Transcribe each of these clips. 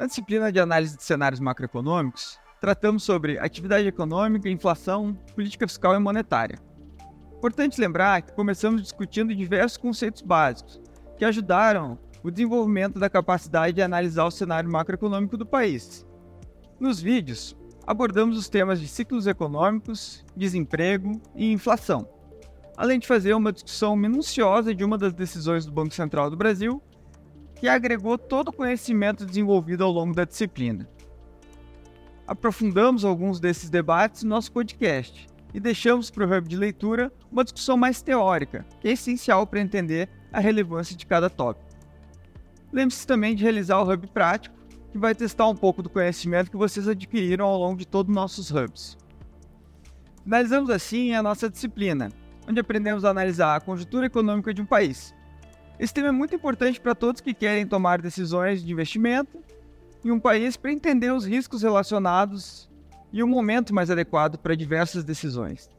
Na disciplina de análise de cenários macroeconômicos, tratamos sobre atividade econômica, inflação, política fiscal e monetária. Importante lembrar que começamos discutindo diversos conceitos básicos que ajudaram o desenvolvimento da capacidade de analisar o cenário macroeconômico do país. Nos vídeos, abordamos os temas de ciclos econômicos, desemprego e inflação, além de fazer uma discussão minuciosa de uma das decisões do Banco Central do Brasil que agregou todo o conhecimento desenvolvido ao longo da disciplina. Aprofundamos alguns desses debates no nosso podcast e deixamos para o Hub de Leitura uma discussão mais teórica, que é essencial para entender a relevância de cada tópico. Lembre-se também de realizar o Hub Prático, que vai testar um pouco do conhecimento que vocês adquiriram ao longo de todos os nossos Hubs. Finalizamos assim a nossa disciplina, onde aprendemos a analisar a conjuntura econômica de um país, esse tema é muito importante para todos que querem tomar decisões de investimento em um país para entender os riscos relacionados e o momento mais adequado para diversas decisões.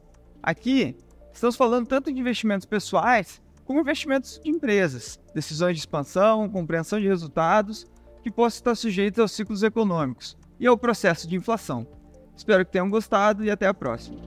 Aqui, estamos falando tanto de investimentos pessoais como investimentos de empresas, decisões de expansão, compreensão de resultados que possam estar sujeitos aos ciclos econômicos e ao processo de inflação. Espero que tenham gostado e até a próxima.